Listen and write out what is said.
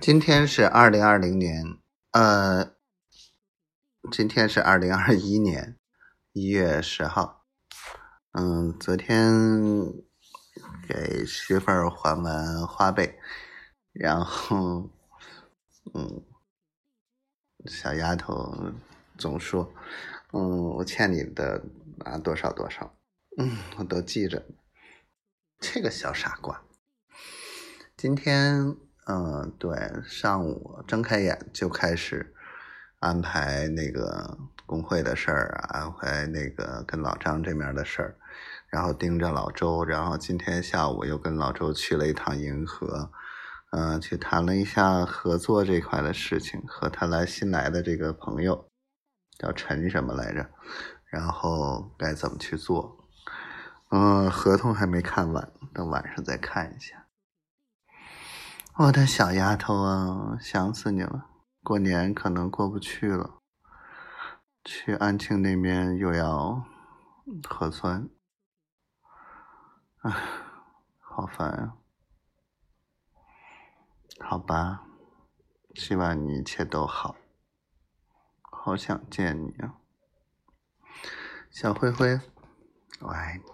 今天是二零二零年，呃，今天是二零二一年一月十号。嗯，昨天给媳妇儿还完花呗，然后，嗯，小丫头总说，嗯，我欠你的啊多少多少，嗯，我都记着。这个小傻瓜，今天。嗯，对，上午睁开眼就开始安排那个工会的事儿，安排那个跟老张这面的事儿，然后盯着老周，然后今天下午又跟老周去了一趟银河，嗯，去谈了一下合作这块的事情，和他来新来的这个朋友叫陈什么来着，然后该怎么去做，嗯，合同还没看完，等晚上再看一下。我的小丫头啊，想死你了！过年可能过不去了，去安庆那边又要核酸，唉，好烦啊！好吧，希望你一切都好，好想见你啊，小灰灰，我爱你。